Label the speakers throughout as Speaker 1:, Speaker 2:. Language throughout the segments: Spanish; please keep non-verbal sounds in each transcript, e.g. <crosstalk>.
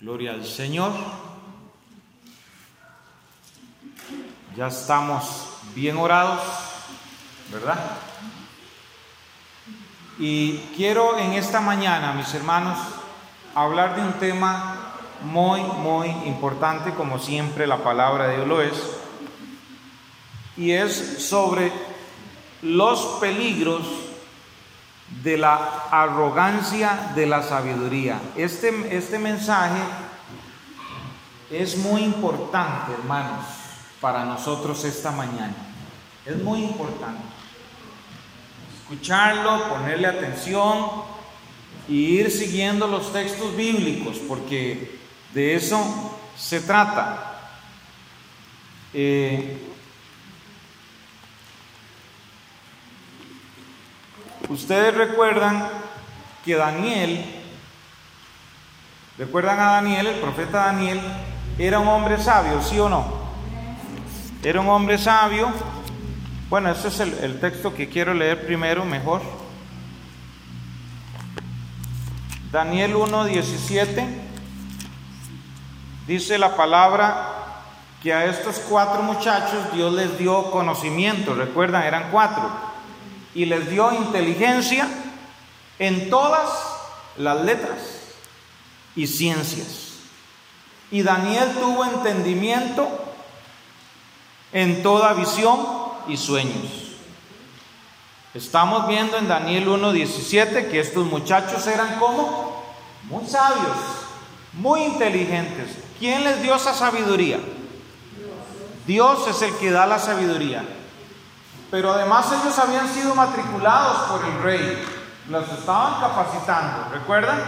Speaker 1: Gloria al Señor. Ya estamos bien orados, ¿verdad? Y quiero en esta mañana, mis hermanos, hablar de un tema muy, muy importante, como siempre la palabra de Dios lo es, y es sobre los peligros de la arrogancia de la sabiduría. Este, este mensaje es muy importante, hermanos, para nosotros esta mañana. Es muy importante. Escucharlo, ponerle atención y ir siguiendo los textos bíblicos, porque de eso se trata. Eh, Ustedes recuerdan que Daniel, recuerdan a Daniel, el profeta Daniel, era un hombre sabio, ¿sí o no? Era un hombre sabio. Bueno, ese es el, texto que quiero leer primero, mejor. Daniel 1.17 dice la palabra que a estos cuatro muchachos Dios les dio conocimiento, recuerdan, eran cuatro y les dio inteligencia en todas las letras y ciencias. Y Daniel tuvo entendimiento en toda visión y sueños. Estamos viendo en Daniel 1.17 que estos muchachos eran como muy sabios, muy inteligentes. ¿Quién les dio esa sabiduría? Dios es el que da la sabiduría. Pero además ellos habían sido matriculados por el rey, los estaban capacitando, ¿recuerdan?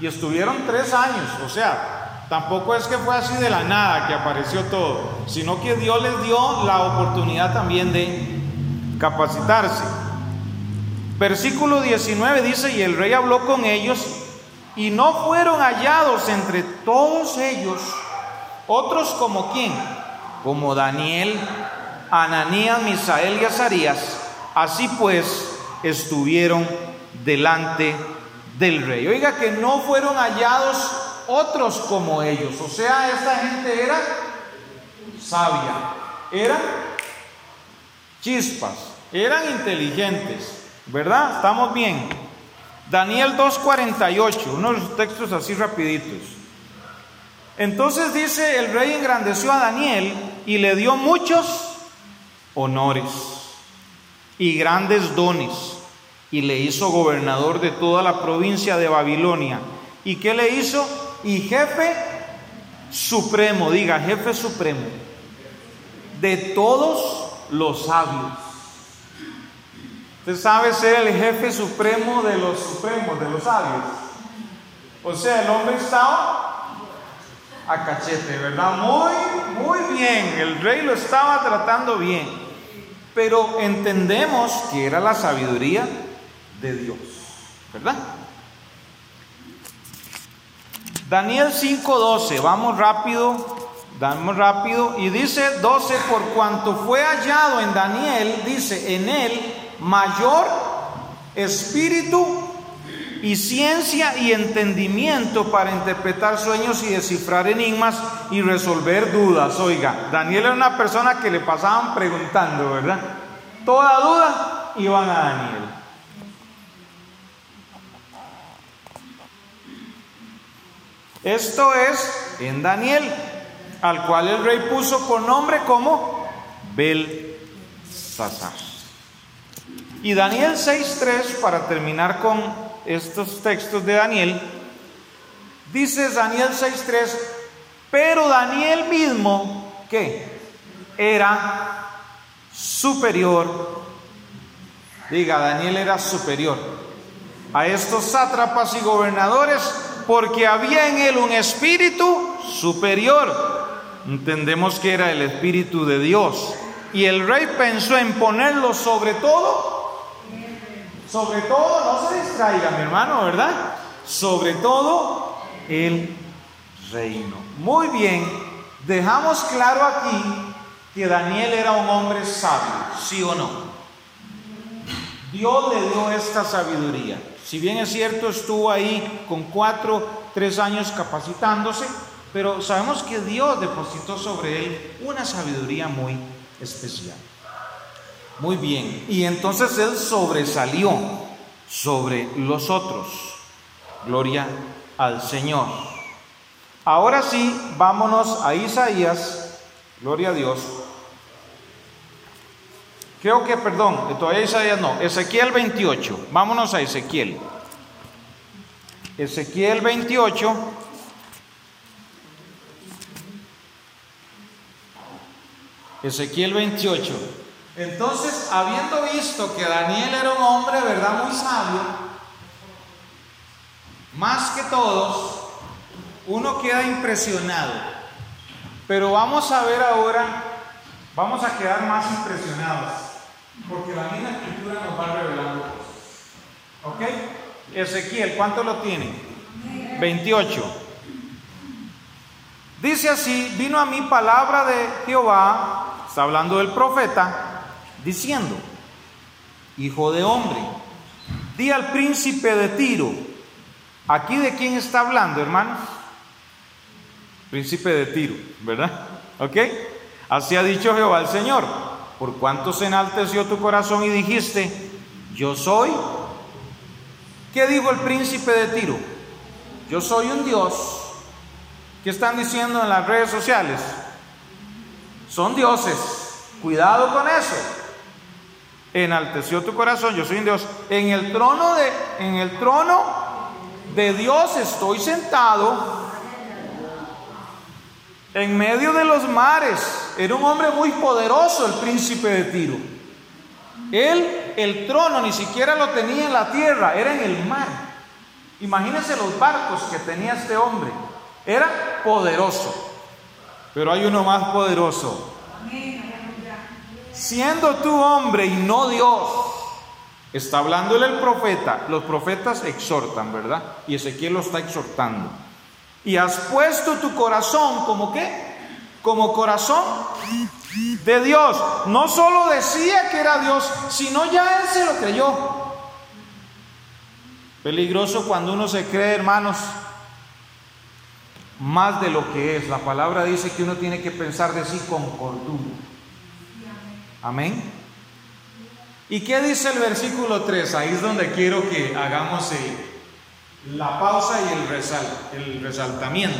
Speaker 1: Y estuvieron tres años, o sea, tampoco es que fue así de la nada que apareció todo, sino que Dios les dio la oportunidad también de capacitarse. Versículo 19 dice, y el rey habló con ellos, y no fueron hallados entre todos ellos otros como quién, como Daniel, Ananías, Misael y Azarías, así pues estuvieron delante del rey. Oiga que no fueron hallados otros como ellos, o sea, esta gente era sabia, eran chispas, eran inteligentes, ¿verdad? Estamos bien. Daniel 2.48, unos textos así rapiditos. Entonces dice, el rey engrandeció a Daniel y le dio muchos honores y grandes dones, y le hizo gobernador de toda la provincia de Babilonia. ¿Y qué le hizo? Y jefe supremo, diga, jefe supremo, de todos los sabios. Usted sabe ser el jefe supremo de los supremos, de los sabios. O sea, el hombre estaba a cachete, ¿verdad? Muy, muy bien. El rey lo estaba tratando bien pero entendemos que era la sabiduría de Dios, ¿verdad? Daniel 5:12, vamos rápido, vamos rápido, y dice 12, por cuanto fue hallado en Daniel, dice, en él mayor espíritu y ciencia y entendimiento para interpretar sueños y descifrar enigmas y resolver dudas. Oiga, Daniel era una persona que le pasaban preguntando, ¿verdad? Toda duda iban a Daniel. Esto es en Daniel, al cual el rey puso por nombre como Belsasar. Y Daniel 6.3, para terminar con estos textos de Daniel, dice Daniel 6.3, pero Daniel mismo, ¿qué? Era superior, diga, Daniel era superior a estos sátrapas y gobernadores porque había en él un espíritu superior. Entendemos que era el espíritu de Dios. Y el rey pensó en ponerlo sobre todo sobre todo, no se distraiga, mi hermano, ¿verdad? Sobre todo el reino. Muy bien, dejamos claro aquí que Daniel era un hombre sabio, ¿sí o no? Dios le dio esta sabiduría. Si bien es cierto, estuvo ahí con cuatro, tres años capacitándose, pero sabemos que Dios depositó sobre él una sabiduría muy especial. Muy bien, y entonces él sobresalió sobre los otros. Gloria al Señor. Ahora sí, vámonos a Isaías, gloria a Dios. Creo que, perdón, todavía Isaías no, Ezequiel 28, vámonos a Ezequiel. Ezequiel 28. Ezequiel 28. Entonces, habiendo visto que Daniel era un hombre, ¿verdad? Muy sabio, más que todos, uno queda impresionado. Pero vamos a ver ahora, vamos a quedar más impresionados, porque la misma escritura nos va revelando cosas. ¿Ok? Ezequiel, ¿cuánto lo tiene? 28. Dice así, vino a mí palabra de Jehová, está hablando del profeta, diciendo, Hijo de hombre, di al príncipe de Tiro, aquí de quién está hablando, hermanos? Príncipe de Tiro, ¿verdad? ¿Ok? Así ha dicho Jehová el Señor, por cuanto se enalteció tu corazón y dijiste, yo soy. ¿Qué dijo el príncipe de Tiro? Yo soy un Dios. ¿Qué están diciendo en las redes sociales? Son dioses. Cuidado con eso enalteció tu corazón, yo soy un Dios. En el trono de, en el trono de Dios estoy sentado en medio de los mares. Era un hombre muy poderoso el príncipe de Tiro. Él, el trono ni siquiera lo tenía en la tierra, era en el mar. Imagínense los barcos que tenía este hombre. Era poderoso. Pero hay uno más poderoso siendo tú hombre y no Dios, está hablándole el profeta, los profetas exhortan, ¿verdad? Y Ezequiel lo está exhortando. Y has puesto tu corazón como qué? Como corazón de Dios. No solo decía que era Dios, sino ya él se lo creyó. Peligroso cuando uno se cree, hermanos, más de lo que es. La palabra dice que uno tiene que pensar de sí con cordura. Amén. ¿Y qué dice el versículo 3? Ahí es donde quiero que hagamos la pausa y el, el resaltamiento.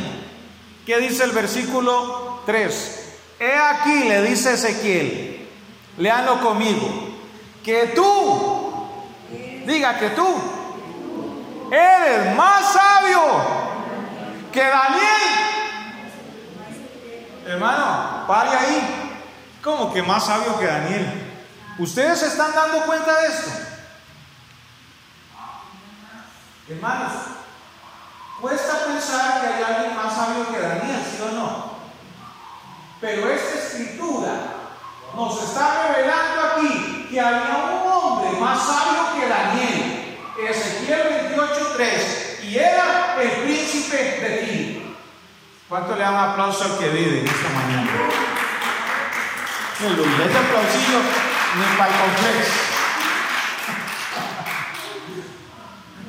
Speaker 1: ¿Qué dice el versículo 3? He aquí, le dice Ezequiel, léanlo conmigo, que tú, diga que tú, eres más sabio que Daniel. Hermano, pare ahí. ¿Cómo que más sabio que Daniel? ¿Ustedes se están dando cuenta de esto? Hermanos, cuesta pensar que hay alguien más sabio que Daniel, ¿sí o no? Pero esta escritura nos está revelando aquí que había un hombre más sabio que Daniel, Ezequiel 28.3, y era el príncipe de ti. ¿Cuánto le dan aplauso al que vive en esta mañana? Lo ese aplausillo ni el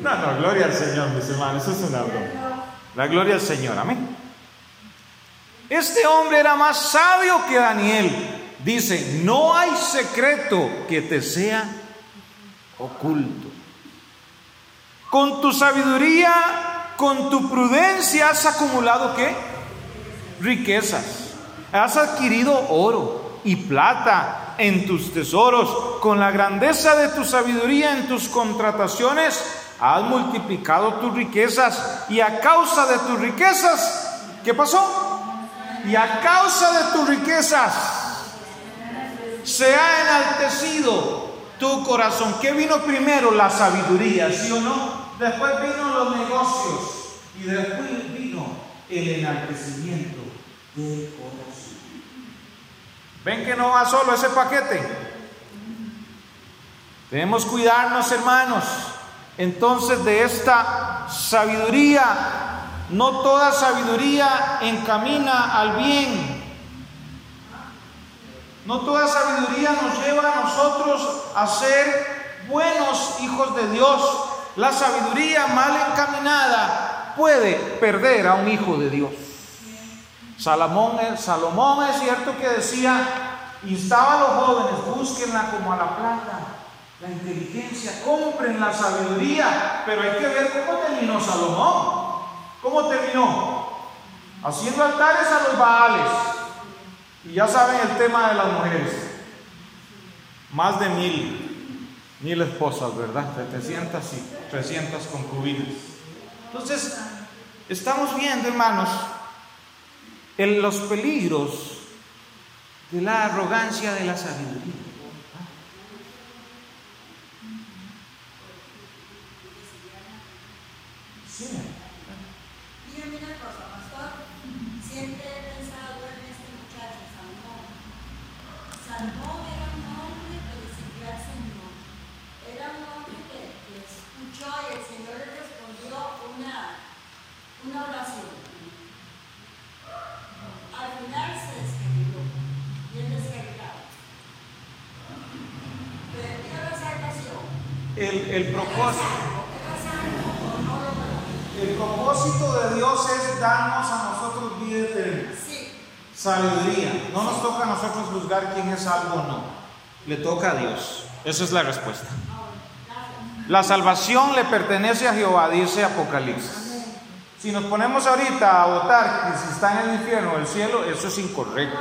Speaker 1: No, no, gloria al Señor, mis hermanos, eso es una broma. La gloria al Señor, amén. Este hombre era más sabio que Daniel. Dice, no hay secreto que te sea oculto. Con tu sabiduría, con tu prudencia has acumulado qué? Riquezas. Has adquirido oro y plata en tus tesoros, con la grandeza de tu sabiduría en tus contrataciones, has multiplicado tus riquezas y a causa de tus riquezas, ¿qué pasó? Y a causa de tus riquezas se ha enaltecido tu corazón. ¿Qué vino primero? La sabiduría, ¿sí o no? Después vino los negocios y después vino el enaltecimiento del corazón. ¿Ven que no va solo ese paquete? Debemos cuidarnos, hermanos. Entonces de esta sabiduría, no toda sabiduría encamina al bien. No toda sabiduría nos lleva a nosotros a ser buenos hijos de Dios, la sabiduría mal encaminada puede perder a un hijo de Dios. Salomón, es cierto que decía, instaba a los jóvenes, búsquenla como a la plata, la inteligencia, compren la sabiduría, pero hay que ver cómo terminó Salomón. ¿Cómo terminó? Haciendo altares a los baales. Y ya saben el tema de las mujeres. Más de mil, mil esposas, ¿verdad? 700 y 300 concubinas. Entonces, estamos viendo, hermanos, en los peligros de la arrogancia de la sabiduría. El, propósito. El propósito de Dios es darnos a nosotros vida eterna. Sabiduría. No nos toca a nosotros juzgar quién es algo o no. Le toca a Dios. Esa es la respuesta. La salvación le pertenece a Jehová, dice Apocalipsis. Si nos ponemos ahorita a votar que si está en el infierno o el cielo, eso es incorrecto.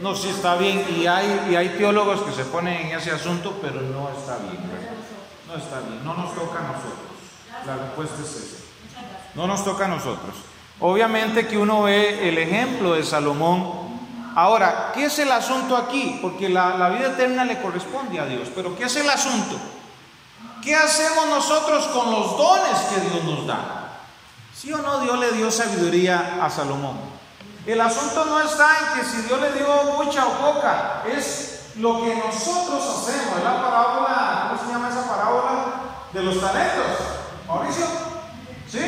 Speaker 1: No, sí está bien. Y hay, y hay teólogos que se ponen en ese asunto, pero no está bien está bien, no nos toca a nosotros. La respuesta es esa. No nos toca a nosotros. Obviamente que uno ve el ejemplo de Salomón. Ahora, ¿qué es el asunto aquí? Porque la, la vida eterna le corresponde a Dios, pero ¿qué es el asunto? ¿Qué hacemos nosotros con los dones que Dios nos da? ¿Sí o no Dios le dio sabiduría a Salomón? El asunto no está en que si Dios le dio mucha o poca, es lo que nosotros hacemos, la parábola, ¿cómo se llama esa parábola? De los talentos. Mauricio, ¿sí?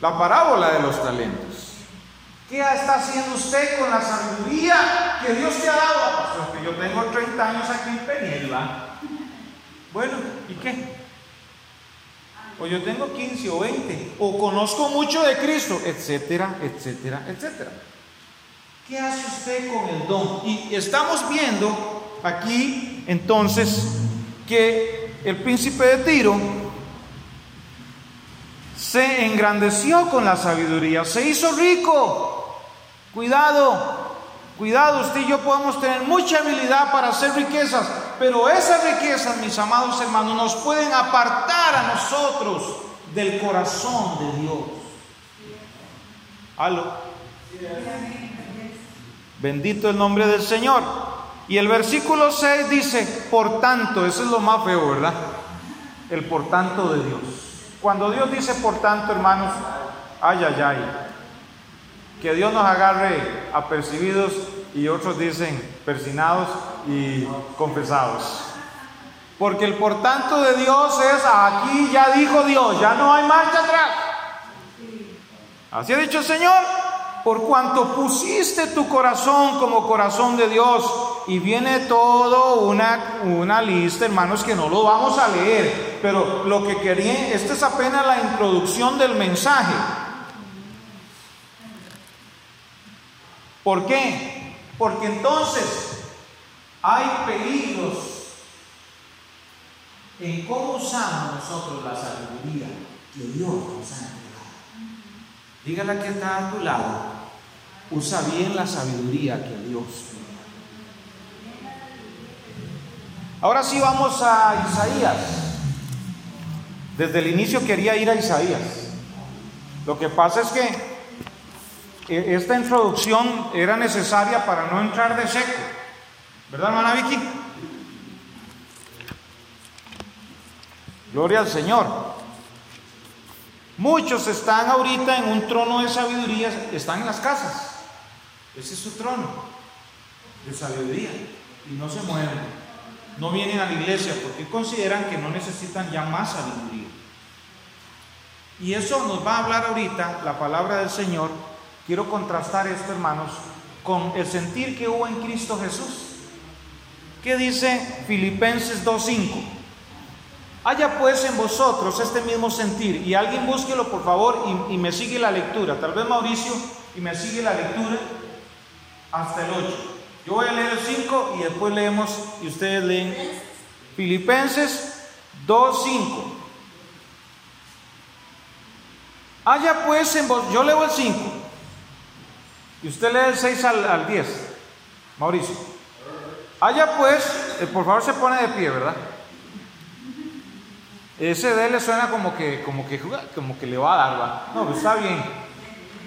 Speaker 1: La parábola de los talentos. ¿Qué está haciendo usted con la sabiduría que Dios te ha dado? Pues yo tengo 30 años aquí en Peñelva. Bueno, ¿y qué? O yo tengo 15 o 20, o conozco mucho de Cristo, etcétera, etcétera, etcétera. ¿Qué hace usted con el don? Y estamos viendo aquí entonces que el príncipe de Tiro se engrandeció con la sabiduría, se hizo rico. Cuidado, cuidado, usted y yo podemos tener mucha habilidad para hacer riquezas, pero esas riquezas, mis amados hermanos, nos pueden apartar a nosotros del corazón de Dios. ¿Aló? Bendito el nombre del Señor. Y el versículo 6 dice, por tanto, eso es lo más feo, ¿verdad? El por tanto de Dios. Cuando Dios dice por tanto, hermanos, ay, ay, ay, que Dios nos agarre apercibidos y otros dicen persinados y confesados. Porque el por tanto de Dios es aquí ya dijo Dios, ya no hay marcha atrás. Así ha dicho el Señor por cuanto pusiste tu corazón como corazón de Dios. Y viene todo una, una lista, hermanos, que no lo vamos a leer, pero lo que quería, esta es apenas la introducción del mensaje. ¿Por qué? Porque entonces hay peligros en cómo usamos nosotros la sabiduría que Dios nos ha Dígale que está a tu lado. Usa bien la sabiduría que Dios Ahora sí vamos a Isaías. Desde el inicio quería ir a Isaías. Lo que pasa es que e, esta introducción era necesaria para no entrar de seco. ¿Verdad, hermana Vicky? Gloria al Señor. Muchos están ahorita en un trono de sabiduría, están en las casas. Ese es su trono de sabiduría y no se mueven. No vienen a la iglesia porque consideran que no necesitan ya más sabiduría. Y eso nos va a hablar ahorita la palabra del Señor. Quiero contrastar esto, hermanos, con el sentir que hubo en Cristo Jesús. ¿Qué dice Filipenses 2.5? Haya pues en vosotros este mismo sentir. Y alguien búsquelo por favor y, y, me sigue la lectura. Tal vez Mauricio y me sigue la lectura hasta el 8. Yo voy a leer el 5 y después leemos y ustedes leen Filipenses 2.5. Haya pues en vos, yo leo el 5 y usted lee el 6 al, al 10. Mauricio. Haya pues, eh, por favor se pone de pie, ¿verdad? Ese D le suena como que, como que, como que le va a dar, ¿va? No, pues está bien.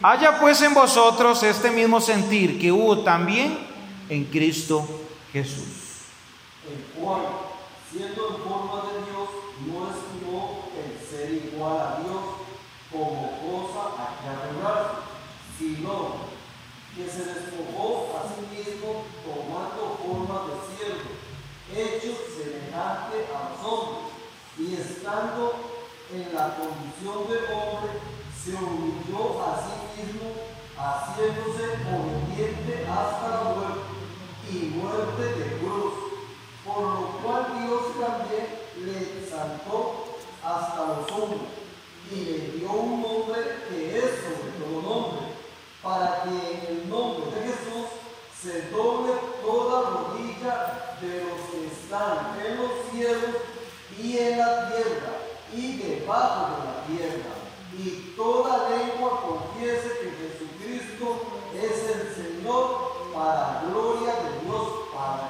Speaker 1: Haya pues en vosotros este mismo sentir que hubo también en Cristo Jesús.
Speaker 2: El cual, siendo en forma de Dios, no estimó el ser igual a Dios como cosa a que aferrarse, sino que se despojó a sí mismo tomando forma de siervo, hecho semejante a los hombres, y estando en la condición de hombre, se humilló a sí mismo, haciéndose obediente hasta la muerte de cruz, por lo cual Dios también le exaltó hasta los hombres y le dio un nombre que es sobre todo nombre, para que en el nombre de Jesús se doble toda rodilla de los que están en los cielos y en la tierra y debajo de la tierra, y toda lengua confiese que Jesucristo es el Señor para gloria de Dios Padre.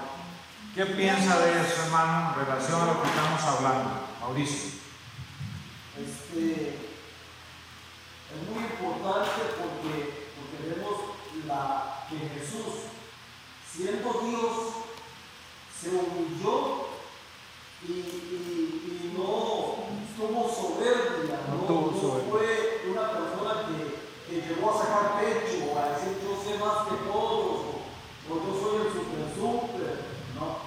Speaker 1: ¿Qué piensa de eso, hermano, en relación a lo que estamos hablando? Mauricio.
Speaker 2: Este, es muy importante porque, porque vemos la, que Jesús, siendo Dios, se humilló y, y, y no tuvo soberbia, no,
Speaker 1: No tuvo
Speaker 2: no
Speaker 1: soberbia.
Speaker 2: fue una persona que, que llegó a sacar pecho, a decir yo sé más que todos, o, o yo soy el super super, no,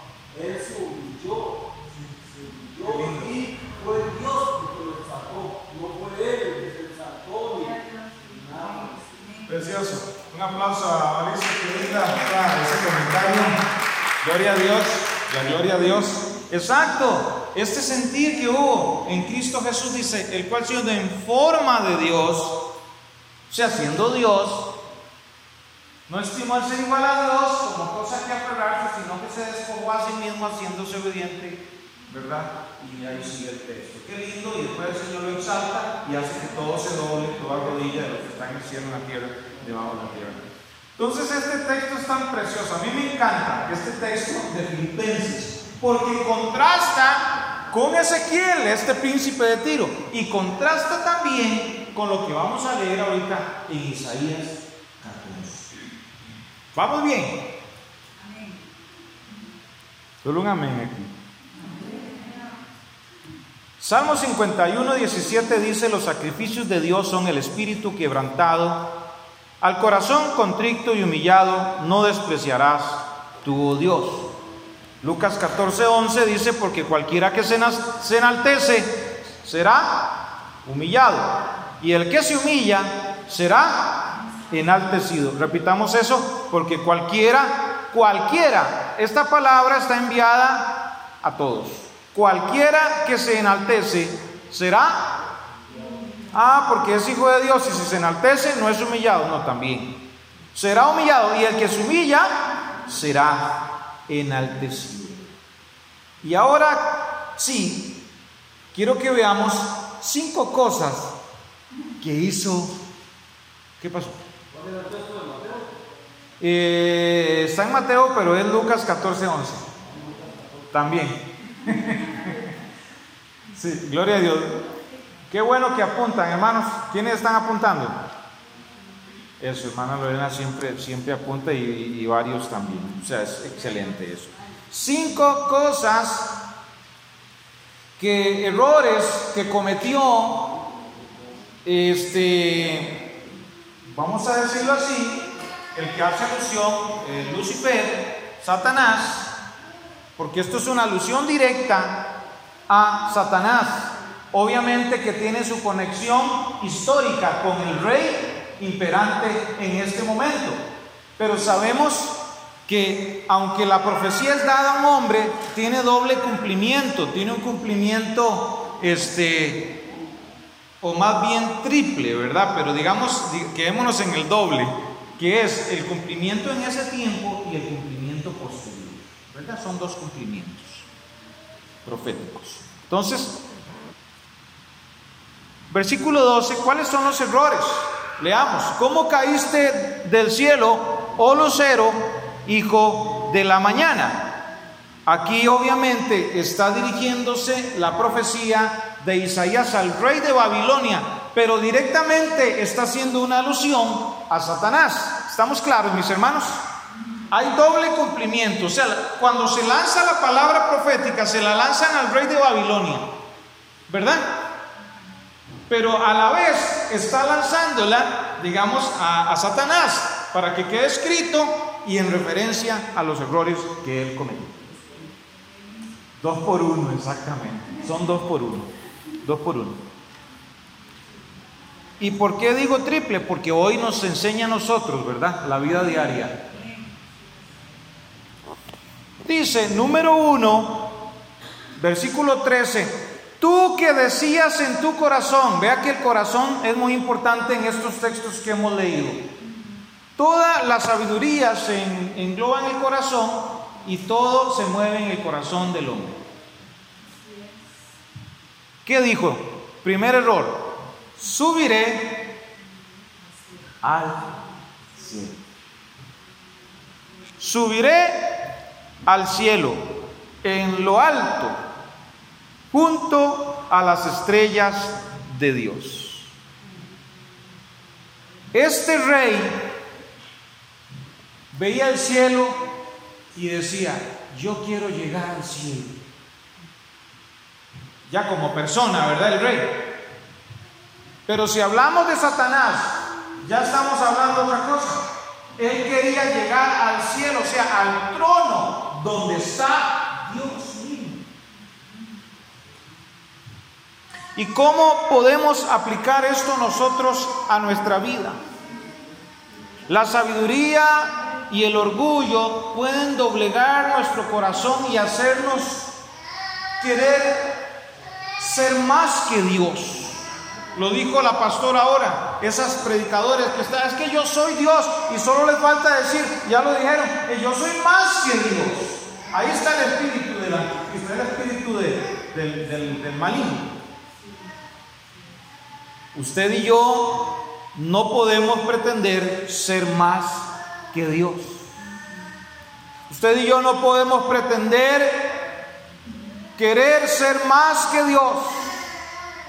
Speaker 2: él se humilló, se, se humilló
Speaker 1: Qué lindo.
Speaker 2: y fue Dios que lo exaltó, no fue él el que se exaltó ni nada.
Speaker 1: Precioso. Un aplauso a Alicia, qué linda ah, ese comentario. Gloria a Dios, la gloria a Dios. Exacto, este sentir que hubo en Cristo Jesús dice, el cual siendo en forma de Dios, o sea, siendo Dios, no estimó el ser igual a Dios como cosa que aferrarse, sino que se despojó a sí mismo haciéndose obediente, ¿verdad? Y ahí sigue el texto. Qué lindo, y después el Señor lo exalta y hace que todo se doble, toda rodilla de los que están en el cielo, en la tierra, debajo de la tierra. Entonces este texto es tan precioso, a mí me encanta este texto de Filipenses, porque contrasta con Ezequiel, este príncipe de Tiro, y contrasta también con lo que vamos a leer ahorita en Isaías 14. ¿Vamos bien? Solo un amén aquí. Salmo 51, 17 dice, los sacrificios de Dios son el espíritu quebrantado, al corazón contrito y humillado no despreciarás tu oh Dios. Lucas 14, 11 dice, porque cualquiera que se, enaltece será humillado, y el que se humilla será enaltecido. Repitamos eso, porque cualquiera, cualquiera, esta palabra está enviada a todos. Cualquiera que se enaltece será Ah, porque es hijo de Dios y si se enaltece no es humillado, no, también. Será humillado y el que se humilla será enaltecido. Y ahora sí, quiero que veamos cinco cosas que hizo. ¿Qué pasó? Eh, está en Mateo, pero es Lucas 14, 11. También. <laughs> sí, gloria a Dios. Qué bueno que apuntan, hermanos. ¿Quiénes están apuntando? Eso, hermana Lorena siempre, siempre apunta y, y varios también. O sea, es excelente eso. Cinco cosas que errores que cometió este vamos a decirlo así, el que hace alusión, eh, Lucifer, Satanás, porque esto es una alusión directa a Satanás, obviamente que tiene su conexión histórica con el rey imperante en este momento, pero sabemos que aunque la profecía es dada a un hombre, tiene doble cumplimiento, tiene un cumplimiento, este, o más bien triple, ¿verdad? Pero digamos, quedémonos en el doble, que es el cumplimiento en ese tiempo y el cumplimiento posterior, ¿verdad? Son dos cumplimientos proféticos. Entonces, versículo 12, ¿cuáles son los errores? Leamos, ¿cómo caíste del cielo, oh lucero, hijo de la mañana? Aquí obviamente está dirigiéndose la profecía de Isaías al rey de Babilonia, pero directamente está haciendo una alusión a Satanás. ¿Estamos claros, mis hermanos? Hay doble cumplimiento, o sea, cuando se lanza la palabra profética, se la lanzan al rey de Babilonia, ¿verdad? pero a la vez está lanzándola, digamos, a, Satanás para que quede escrito y en referencia a los errores que él cometió. Dos por uno, exactamente. Son dos por uno. Dos por uno. ¿Y por qué digo triple? Porque hoy nos enseña a nosotros, ¿verdad? La vida diaria. Dice, número uno, versículo 13, Tú que decías en tu corazón, vea que el corazón es muy importante en estos textos que hemos leído. Toda la sabiduría se engloba en el corazón y todo se mueve en el corazón del hombre. ¿Qué dijo? Primer error, subiré al cielo. Subiré al cielo en lo alto junto a las estrellas de Dios. Este rey veía el cielo y decía, yo quiero llegar al cielo. Ya como persona, ¿verdad? El rey. Pero si hablamos de Satanás, ya estamos hablando de otra cosa. Él quería llegar al cielo, o sea, al trono donde está Dios. ¿Y cómo podemos aplicar esto nosotros a nuestra vida? La sabiduría y el orgullo pueden doblegar nuestro corazón y hacernos querer ser más que Dios. Lo dijo la pastora ahora, esas predicadores que están, es que yo soy Dios y solo les falta decir, ya lo dijeron, yo soy más que Dios. Ahí está el espíritu del el espíritu del, del maligno. Usted y yo no podemos pretender ser más que Dios. Usted y yo no podemos pretender querer ser más que Dios.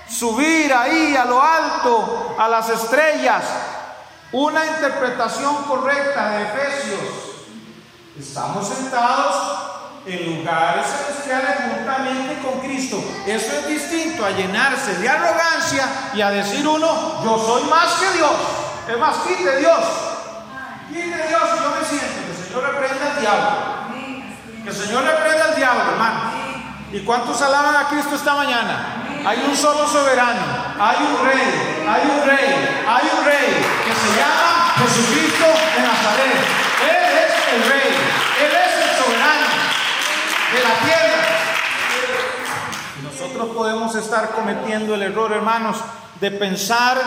Speaker 1: Subir ahí a lo alto, a las estrellas. Una interpretación correcta de Efesios. Estamos sentados en lugares celestiales juntamente con Cristo. Eso es distinto a llenarse de arrogancia y a decir uno, yo soy más que Dios. Es más, quite Dios. Quite Dios y yo me siento. Que el Señor reprenda al diablo. Que el Señor reprenda al diablo, hermano. ¿Y cuántos alaban a Cristo esta mañana? Hay un solo soberano, hay un rey, hay un rey, hay un rey que se llama Jesucristo de Nazaret. Él es el rey, Él es el soberano de la tierra. nosotros podemos estar cometiendo el error, hermanos, de pensar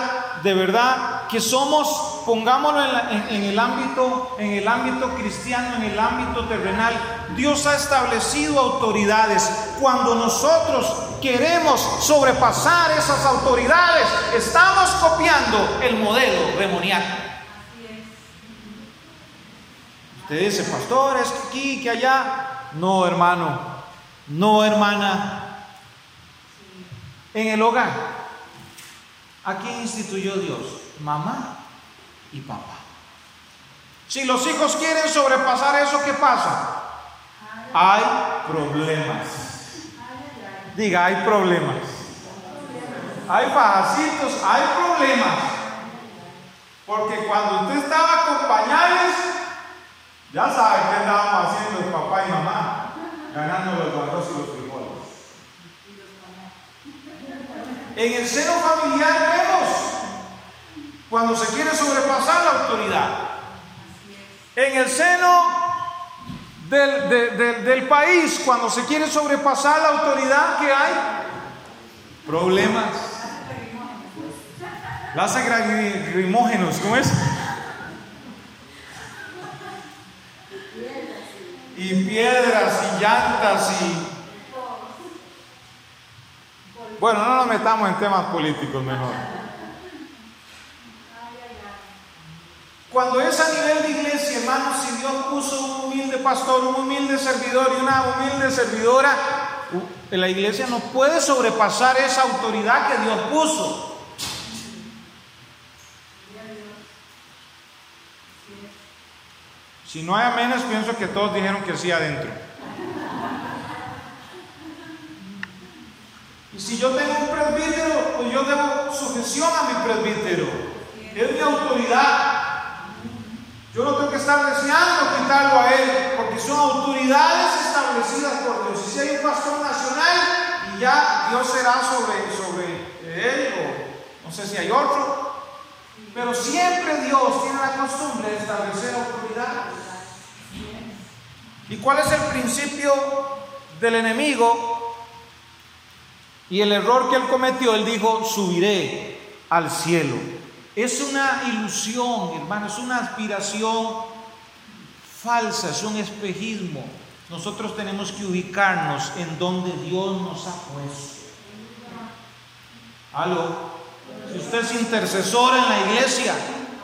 Speaker 1: de verdad que somos, pongámoslo en, el ámbito, en el ámbito cristiano, en el ámbito terrenal. Dios ha establecido autoridades. Cuando nosotros queremos sobrepasar esas autoridades, estamos copiando el modelo demoníaco. Usted dice, pastor, es que aquí, que allá. No, hermano. No, hermana. En el hogar. ¿A quién instituyó Dios? Mamá y papá. Si los hijos quieren sobrepasar eso, ¿qué pasa? Hay problemas. Diga, hay problemas. Hay pajacitos, hay problemas. Porque cuando usted estaba con pañales, ya saben qué andábamos haciendo el papá y mamá, ganando los arroz y los frijoles. En el seno familiar vemos cuando se quiere sobrepasar la autoridad. En el seno del, del país, cuando se quiere sobrepasar la autoridad que hay, problemas. Las agrimógenos, ¿cómo es? Y piedras y llantas y... Bueno, no nos metamos en temas políticos mejor. Cuando es a nivel de iglesia, hermanos, si Dios puso un humilde pastor, un humilde servidor y una humilde servidora, la iglesia no puede sobrepasar esa autoridad que Dios puso. Si no hay amenes, pienso que todos dijeron que sí adentro. Y si yo tengo un presbítero, pues yo debo sujeción a mi presbítero. Es mi autoridad. Yo no tengo que estar deseando quitarlo a él, porque son autoridades establecidas por Dios. Y si hay un pastor nacional, y ya Dios será sobre, sobre él, o no sé si hay otro. Pero siempre Dios tiene la costumbre de establecer autoridades. ¿Y cuál es el principio del enemigo? Y el error que él cometió, él dijo, subiré al cielo. Es una ilusión, hermano, es una aspiración falsa, es un espejismo. Nosotros tenemos que ubicarnos en donde Dios nos ha puesto. Aló. Si usted es intercesor en la iglesia,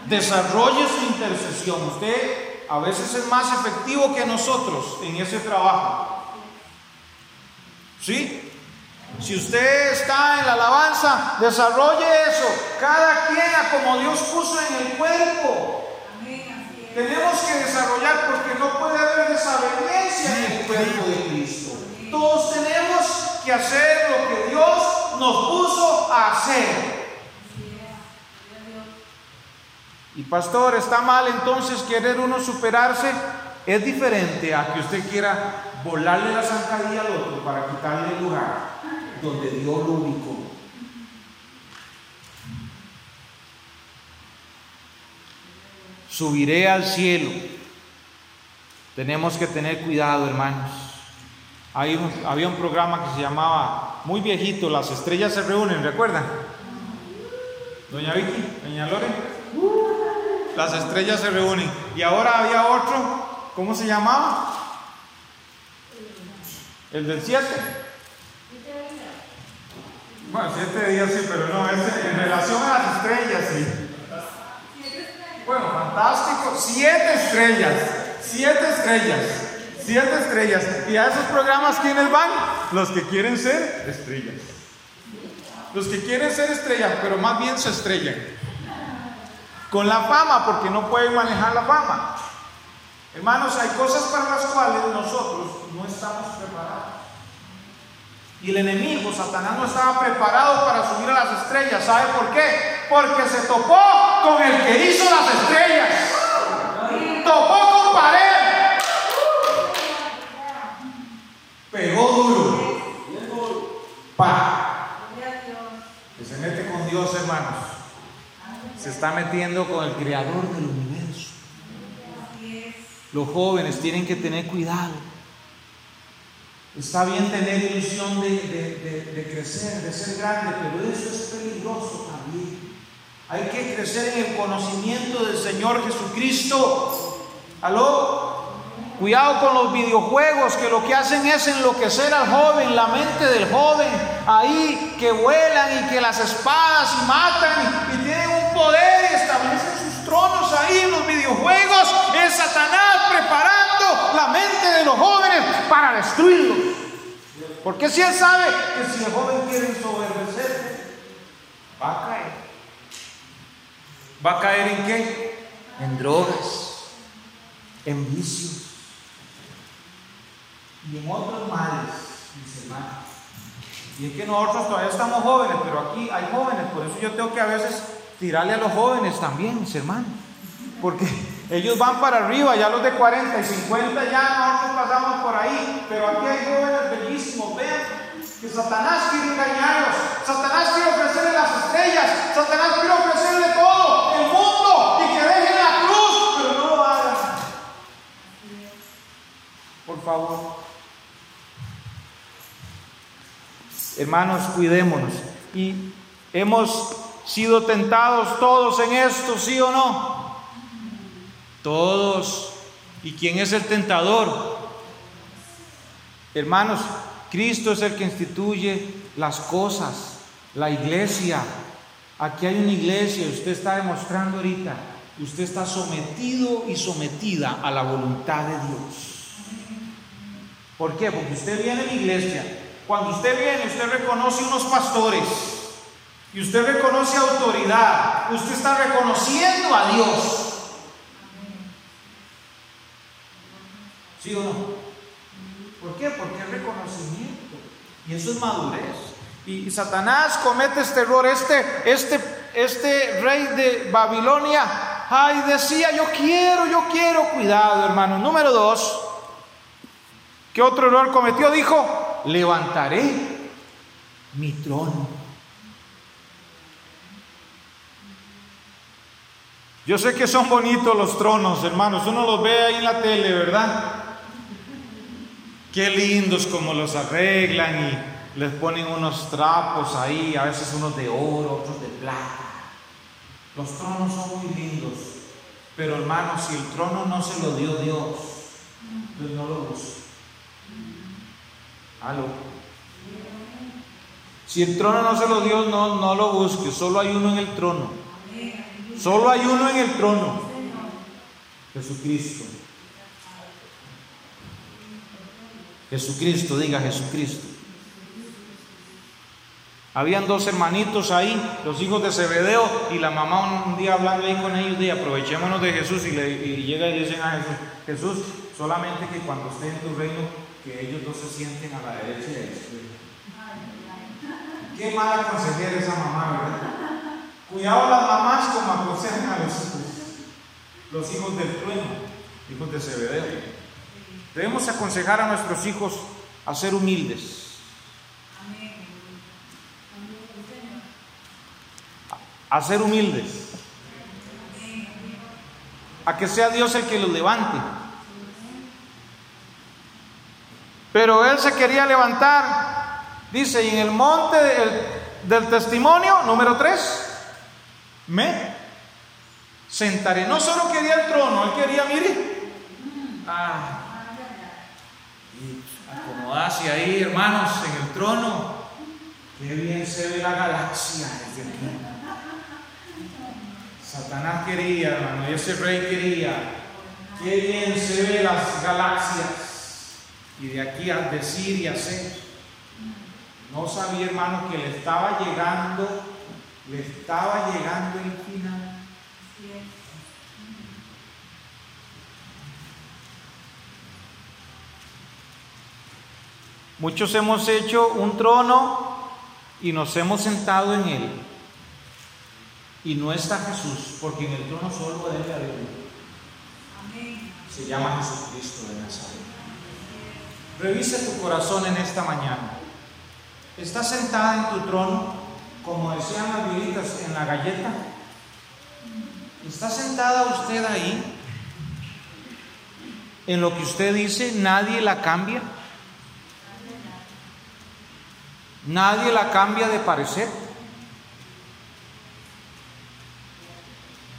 Speaker 1: desarrolle su intercesión. Usted a veces es más efectivo que nosotros en ese trabajo. ¿Sí? Si usted está en la alabanza, desarrolle eso. Cada quien a como Dios puso en el cuerpo. Tenemos que desarrollar porque no puede haber desavenencia en el cuerpo de Cristo. Todos tenemos que hacer lo que Dios nos puso a hacer. Y pastor, está mal entonces querer uno superarse. Es diferente a que usted quiera volarle la zancadilla al otro para quitarle el lugar donde Dios lo ubicó. Subiré al cielo. Tenemos que tener cuidado, hermanos. había un programa que se llamaba, muy viejito, Las estrellas se reúnen, ¿recuerdan? Doña Vicky, doña Lore las estrellas se reúnen. Y ahora había otro, ¿cómo se llamaba? El del 7. Bueno, siete días sí, pero no, es en relación a las estrellas, sí. Bueno, fantástico. Siete estrellas. Siete estrellas. Siete estrellas. ¿Y a esos programas quiénes van? Los que quieren ser estrellas. Los que quieren ser estrellas, pero más bien se estrellan con la fama porque no pueden manejar la fama. Hermanos, hay cosas para las cuales nosotros no estamos preparados. Y el enemigo, Satanás, no estaba preparado para subir a las estrellas. ¿Sabe por qué? Porque se topó con el que hizo las estrellas. Topó con pared. Pegó duro. Pa. Que se mete con Dios, hermanos se está metiendo con el creador del universo. Los jóvenes tienen que tener cuidado. Está bien tener ilusión de, crecer, de ser grande, pero eso es peligroso también. Hay que crecer en el conocimiento del Señor Jesucristo. ¿Aló? Cuidado con los videojuegos que lo que hacen es enloquecer al joven, la mente del joven, ahí que vuelan y que las espadas matan y, poder y establecen sus tronos ahí en los videojuegos. Es Satanás preparando la mente de los jóvenes para destruirlos. Porque si él sabe que si el joven quiere ensoberbecerse, va a caer. ¿Va a caer en qué? En drogas, en vicios y en otros males, mis hermanos. Y es que nosotros todavía estamos jóvenes, pero aquí hay jóvenes, por eso yo tengo que a veces tirarle a los jóvenes también, mis hermanos. Porque ellos van para arriba, ya los de 40 y 50 ya nosotros pasamos por ahí. Pero aquí hay jóvenes bellísimos, vean que Satanás quiere engañarlos. Satanás quiere ofrecerle las estrellas. Satanás quiere ofrecerle todo, el mundo, y que dejen la cruz, pero no lo hagan. favor. Hermanos, cuidémonos. Y hemos sido tentados todos en esto, ¿sí o no? Todos. ¿Y quién es el tentador? Hermanos, Cristo es el que instituye las cosas, la iglesia. Aquí hay una iglesia, usted está demostrando ahorita, usted está sometido y sometida a la voluntad de Dios. ¿Por qué? Porque usted viene a la iglesia. Cuando usted viene, usted reconoce unos pastores y usted reconoce autoridad. Usted está reconociendo a Dios. ¿Sí o no? ¿Por qué? Porque es reconocimiento. Y eso es madurez. Y, Satanás comete este error. Este, este, este rey de Babilonia, ay, decía, yo quiero, yo quiero. Cuidado, hermano. Número dos. ¿Qué otro error cometió? Dijo, levantaré mi trono. Yo sé que son bonitos los tronos, hermanos. Uno los ve ahí en la tele, ¿verdad? Qué lindos como los arreglan y les ponen unos trapos ahí, a veces unos de oro, otros de plata. Los tronos son muy lindos, pero hermanos, si el trono no se lo dio Dios, pues no lo busque. Aló. Si el trono no se lo dio, no, no lo busque, solo hay uno en el trono. Solo hay uno en el trono. Jesucristo. Jesucristo, diga Jesucristo. Habían dos hermanitos ahí, los hijos de Zebedeo, y la mamá un día hablando ahí con ellos, y aprovechémonos de Jesús, y, le, llega y dicen a Jesús, Jesús, solamente que cuando esté en tu reino, que ellos dos se sienten a la derecha y a. Qué mala consejera esa mamá, ¿verdad? Cuidado las mamás como aconsejan a los hijos, los hijos del trueno, hijos de Zebedeo. Debemos aconsejar a nuestros hijos a ser humildes. A ser humildes. A que sea Dios el que los levante. Pero él se quería levantar, dice, y en el monte del, testimonio, número 3, me sentaré. No solo quería el trono, él quería, mire, ah, hacia ahí, hermanos, en el trono. Qué bien se ve la galaxia. Satanás quería, hermano, y ese rey quería. Qué bien se ve las galaxias. Y de aquí a decir y hacer. No sabía, hermano, que le estaba llegando, le estaba llegando el final. Muchos hemos hecho un trono y nos hemos sentado en él. Y no está Jesús, porque en el trono solo debe haber uno. Se llama Jesucristo de Nazaret. Revisa tu corazón en esta mañana. ¿Estás sentada en tu trono, como decían las viejitas en la galleta? ¿Está sentada usted ahí? En lo que usted dice, nadie la cambia. Nadie la cambia de parecer.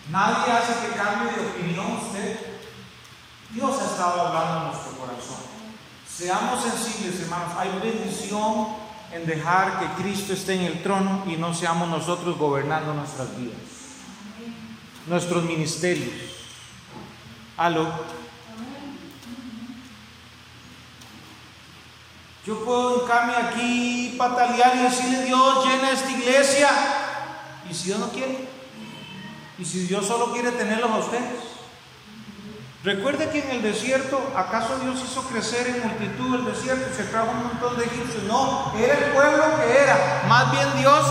Speaker 1: Nadie hace que cambie de opinión usted. Dios ha estado hablando en nuestro corazón. Seamos sensibles, hermanos. Hay bendición en dejar que Cristo esté en el trono y no seamos nosotros gobernando nuestras vidas, nuestros ministerios. Aló. Yo puedo en cambio aquí patalear y decirle Dios llena esta iglesia. ¿Y si Dios no quiere? ¿Y si Dios solo quiere tenerlos a ustedes? Recuerde que en el desierto, ¿acaso Dios hizo crecer en multitud el desierto y se trajo un montón de egipcios? No, era el pueblo que era. Más bien Dios,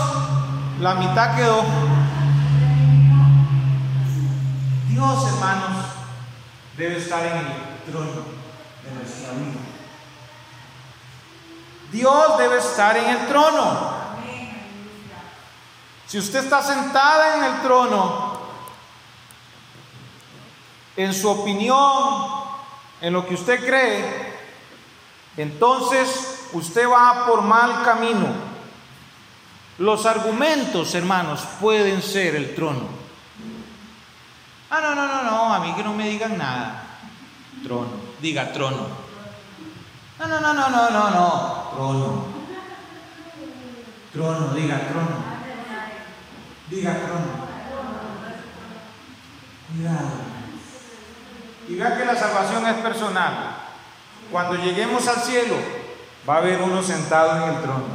Speaker 1: la mitad quedó. Dios, hermanos, debe estar en el trono de nuestra vida. Dios debe estar en el trono. Si usted está sentada en el trono, en su opinión, en lo que usted cree, entonces usted va por mal camino. Los argumentos, hermanos, pueden ser el trono. Ah, no, no, no, no, a mí que no me digan nada. Trono, diga trono. No, no, no, no, no, no, no, trono. Trono, diga trono. Diga trono. Cuidado. Y vea que la salvación es personal. Cuando lleguemos al cielo, va a haber uno sentado en el trono.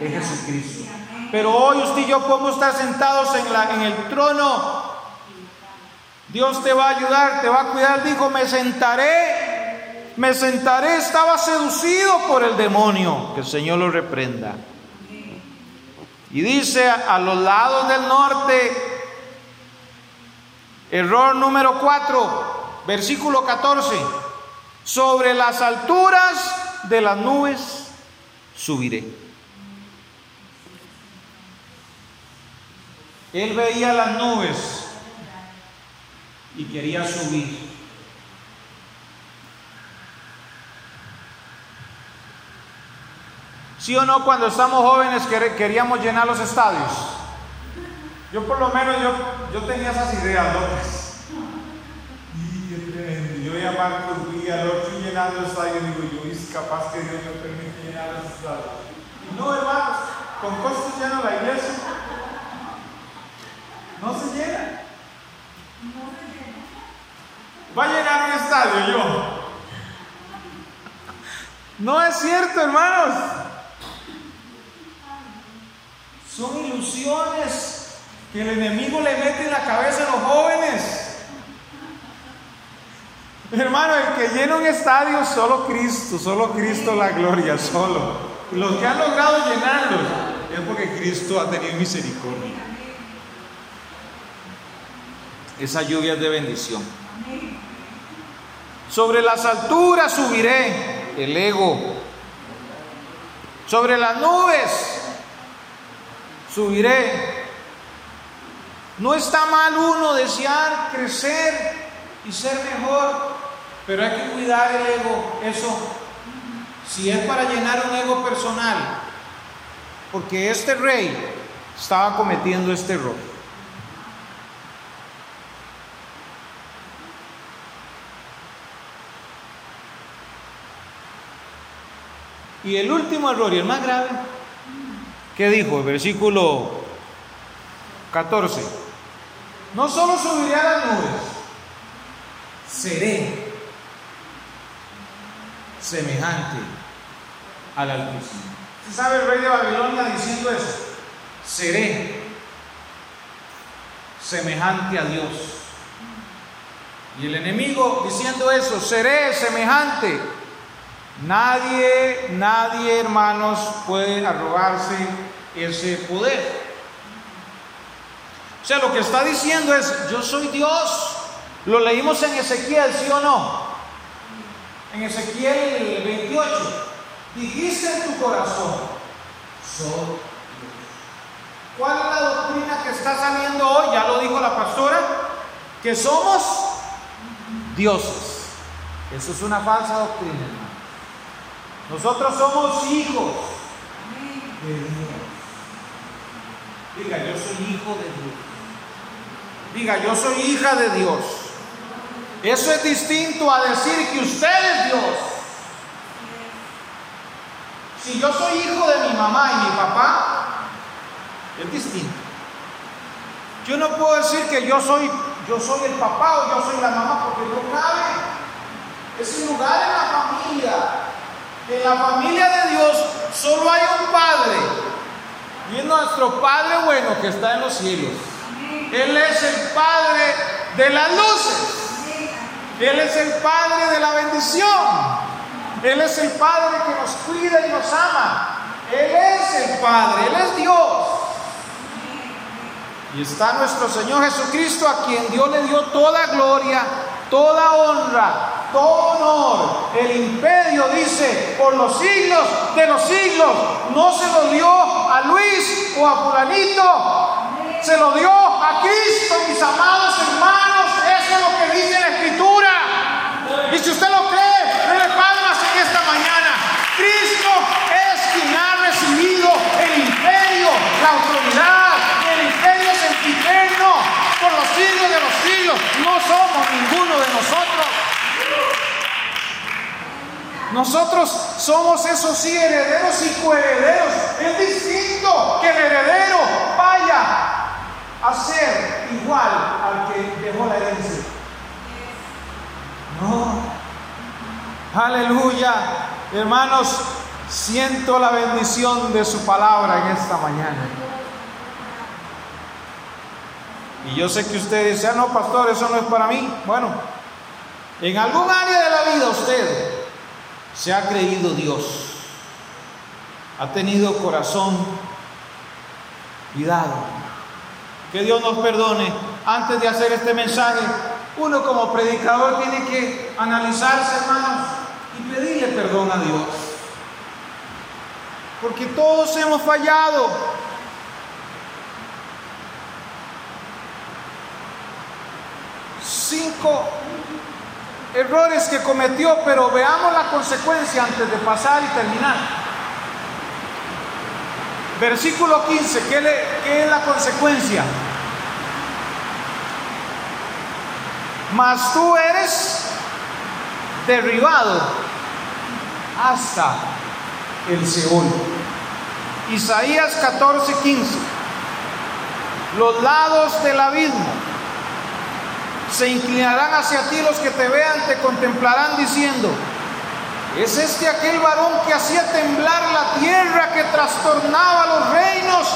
Speaker 1: Es Jesucristo. Pero hoy usted y yo podemos estar sentados en, en el trono. Dios te va a ayudar, te va a cuidar. Dijo, me sentaré, me sentaré. Estaba seducido por el demonio. Que el Señor lo reprenda. Y dice a los lados del norte, error número 4, versículo 14, sobre las alturas de las nubes subiré. Él veía las nubes y quería subir. ¿Sí o no cuando estamos jóvenes queríamos llenar los estadios? Yo por lo menos yo, yo tenía esas ideas locas. Y yo ya Marcos vi al otro llenando el estadio y digo, yo es capaz que Dios me permite llenar los estadios. Y no, hermanos, con costos llena la iglesia. No se llena. Va a llenar un estadio yo. No es cierto, hermanos. Son ilusiones que el enemigo le mete en la cabeza a los jóvenes. Hermano, el que llena un estadio, solo Cristo, solo Cristo la gloria, solo. Los que han logrado llenarlos es porque Cristo ha tenido misericordia. Esa lluvia es de bendición. Sobre las alturas subiré el ego. Sobre las nubes subiré. No está mal uno desear crecer y ser mejor, pero hay que cuidar el ego. Eso, si es para llenar un ego personal, porque este rey estaba cometiendo este error. Y el último error y el más grave, ¿qué dijo? El versículo 14. No solo subiré a las nubes, seré semejante al Altísimo. ¿Usted sabe el rey de Babilonia diciendo eso? Seré semejante a Dios. Y el enemigo diciendo eso, seré semejante Nadie, nadie, hermanos, puede arrogarse ese poder. O sea, lo que está diciendo es, yo soy Dios. Lo leímos en Ezequiel, ¿sí o no? En Ezequiel 28. Dijiste en tu corazón, soy Dios. ¿Cuál es la doctrina que está saliendo hoy? Ya lo dijo la pastora, que somos dioses. Eso es una falsa doctrina, nosotros somos hijos de Dios. Diga, yo soy hijo de Dios. Diga, yo soy hija de Dios. Eso es distinto a decir que usted es Dios. Si yo soy hijo de mi mamá y mi papá, es distinto. Yo no puedo decir que yo soy, yo soy el papá o yo soy la mamá porque no cabe. Ese lugar en la familia en la familia de Dios solo hay un Padre. Y es nuestro Padre bueno que está en los cielos. Él es el Padre de las luces. Él es el Padre de la bendición. Él es el Padre que nos cuida y nos ama. Él es el Padre, Él es Dios. Y está nuestro Señor Jesucristo a quien Dios le dio toda gloria, toda honra, todo honor. El imperio dice, por los siglos de los siglos, no se lo dio a Luis o a fulanito, se lo dio a Cristo, mis amados hermanos. Eso es lo que dice la Escritura. Y si usted lo cree, denle palmas en esta mañana. Cristo es quien ha recibido el imperio, la autoridad, el imperio sempiterno por los siglos de los siglos. No somos ninguno de nosotros. Nosotros somos esos sí herederos y coherederos. Es distinto que el heredero vaya a ser igual al que dejó la herencia. No. Aleluya. Hermanos, siento la bendición de su palabra en esta mañana. Y yo sé que usted dice, ah, no, pastor, eso no es para mí. Bueno, en algún área de la vida usted se ha creído Dios, ha tenido corazón cuidado. Que Dios nos perdone. Antes de hacer este mensaje, uno como predicador tiene que analizarse, hermanos, y pedirle perdón a Dios. Porque todos hemos fallado. Cinco errores que cometió, pero veamos la consecuencia antes de pasar y terminar. Versículo 15, ¿qué, qué es la consecuencia? Mas tú eres derribado hasta el Seol. Isaías 14, 15. Los lados del abismo se inclinarán hacia ti los que te vean, te contemplarán diciendo, es este aquel varón que hacía temblar la tierra, que trastornaba los reinos,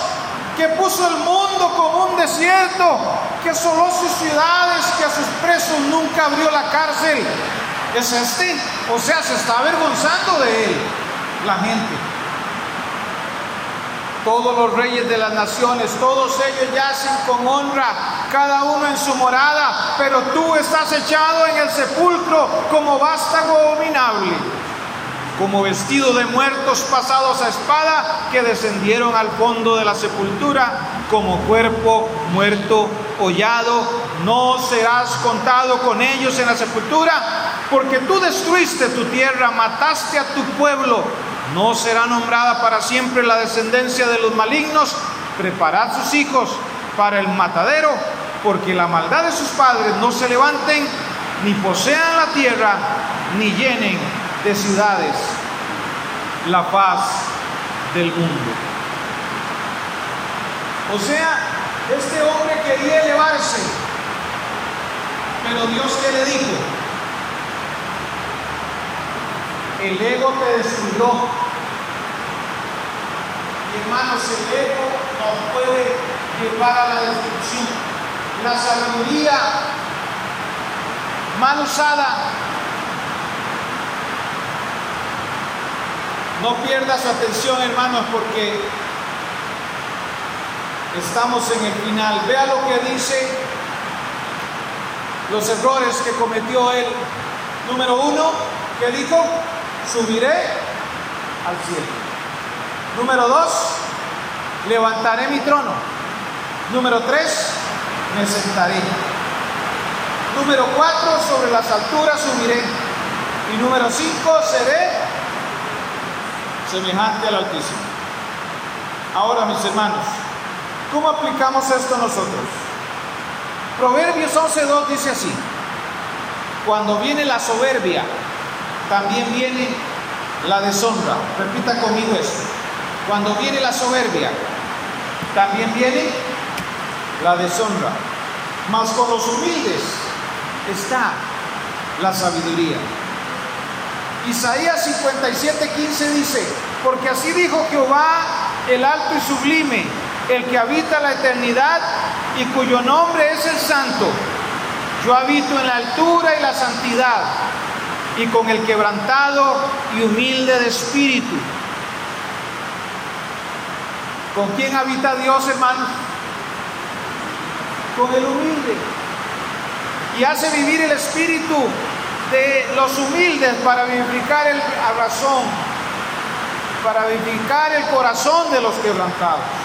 Speaker 1: que puso el mundo como un desierto, que asoló sus ciudades, que a sus presos nunca abrió la cárcel. Es este, o sea, se está avergonzando de él la gente. Todos los reyes de las naciones, todos ellos yacen con honra, cada uno en su morada, pero tú estás echado en el sepulcro como vástago abominable, como vestido de muertos pasados a espada que descendieron al fondo de la sepultura, como cuerpo muerto hollado, no serás contado con ellos en la sepultura, porque tú destruiste tu tierra, mataste a tu pueblo no será nombrada para siempre la descendencia de los malignos. Preparad sus hijos para el matadero, porque la maldad de sus padres no se levanten, ni posean la tierra, ni llenen de ciudades la paz del mundo. O sea, este hombre quería elevarse, pero Dios que le dijo, el ego te destruyó. Hermanos, el ego nos puede llevar a la destrucción. La sabiduría mal usada No pierda su atención, hermanos, porque estamos en el final. Vea lo que dice los errores que cometió él. Número uno, ¿qué dijo? subiré al cielo. Número dos, levantaré mi trono. Número tres, me sentaré. Número cuatro, sobre las alturas subiré. Y número cinco, seré semejante al Altísimo. Ahora, mis hermanos, ¿cómo aplicamos esto nosotros? Proverbios 11.2 dice así, cuando viene la soberbia, también viene la deshonra. Repita conmigo esto. Cuando viene la soberbia, también viene la deshonra. Mas con los humildes está la sabiduría. Isaías 57, 15 dice, porque así dijo Jehová, el alto y sublime, el que habita la eternidad y cuyo nombre es el santo. Yo habito en la altura y la santidad y con el quebrantado y humilde de espíritu. ¿Con quién habita Dios, hermanos? Con el humilde. Y hace vivir el espíritu de los humildes para vivificar el razón, para vivificar el corazón de los quebrantados.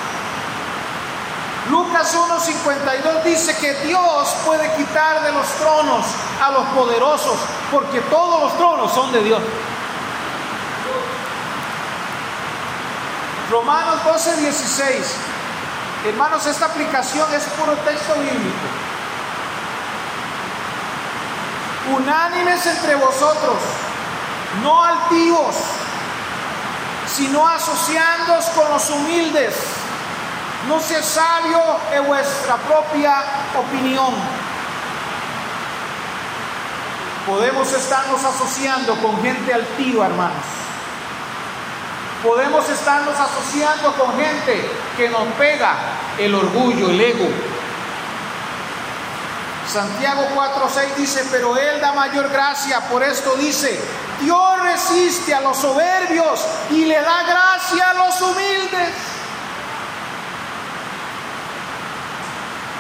Speaker 1: Lucas 1.52 dice que Dios puede quitar de los tronos a los poderosos, porque todos los tronos son de Dios. Romanos 12.16. Hermanos, esta aplicación es puro texto bíblico. Unánimes entre vosotros no altivos, sino asociándoos con los humildes. No sea sabio en vuestra propia opinión. Podemos estarnos asociando con gente altiva, hermanos. Podemos estarnos asociando con gente que nos pega el orgullo, el ego. Santiago 4:6 dice, pero Él da mayor gracia, por esto dice, Dios resiste a los soberbios y le da gracia a los humildes.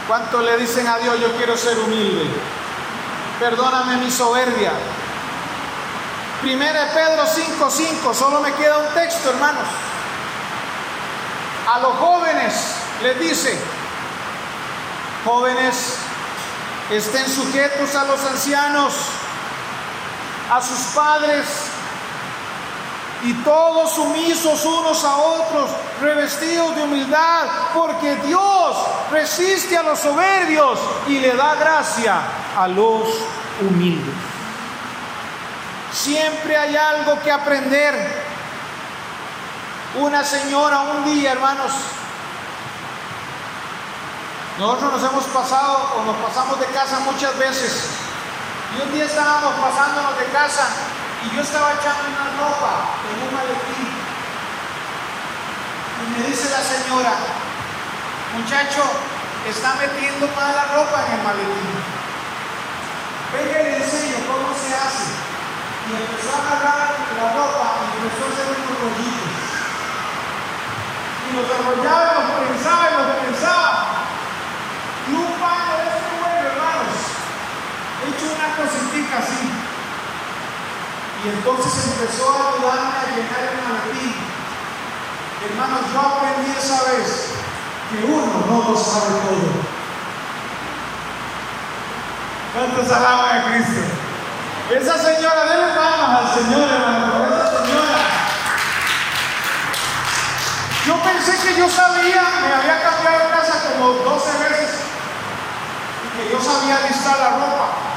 Speaker 1: ¿Cuánto le dicen a Dios, yo quiero ser humilde? Perdóname mi soberbia. Primera de Pedro 5:5, solo me queda un texto, hermanos. A los jóvenes les dice, jóvenes, estén sujetos a los ancianos, a sus padres, y todos sumisos unos a otros, revestidos de humildad, porque Dios resiste a los soberbios y le da gracia a los humildes. Siempre hay algo que aprender. Una señora un día, hermanos, nosotros nos hemos pasado o nos pasamos de casa muchas veces. Y un día estábamos pasándonos de casa y yo estaba echando una ropa en un maletín. Y me dice la señora, muchacho, está metiendo mala ropa en el maletín. Venga, le enseño cómo se hace. Y empezó a agarrar la ropa y empezó a hacer unos rollitos. Y los enrollaba y los pensaba y los pensaba. Y un paño de este bueno, hermanos, hecho una cosita así. Y entonces empezó a ayudarme a llenar el maletín. Hermanos, yo aprendí esa vez que uno no lo sabe todo. ¿Cuántos alaban a Cristo? Esa señora, denle palmas al Señor, hermano, esa señora. Yo pensé que yo sabía, me había cambiado de casa como 12 veces, y que yo sabía listar la ropa.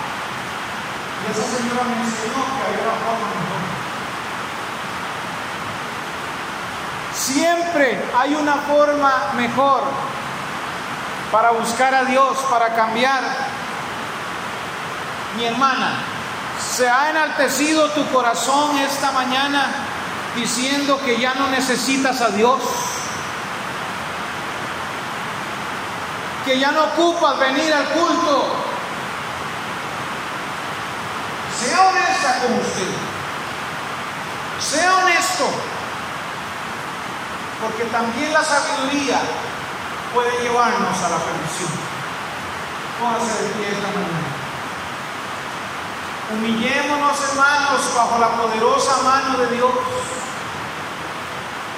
Speaker 1: Y esa señora me enseñó que había una forma mejor. Siempre hay una forma mejor para buscar a Dios, para cambiar. Mi hermana, ¿se ha enaltecido tu corazón esta mañana diciendo que ya no necesitas a Dios? Que ya no ocupas venir al culto. Sea honesta con usted. Sea honesto. Porque también la sabiduría puede llevarnos a la perdición. Póngase de pie esta mañana. Humillémonos, hermanos, bajo la poderosa mano de Dios,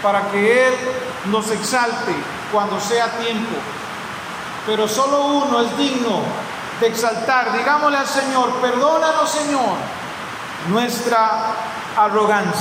Speaker 1: para que Él nos exalte cuando sea tiempo. Pero solo uno es digno de exaltar. Digámosle al Señor, perdónanos, Señor, nuestra arrogancia.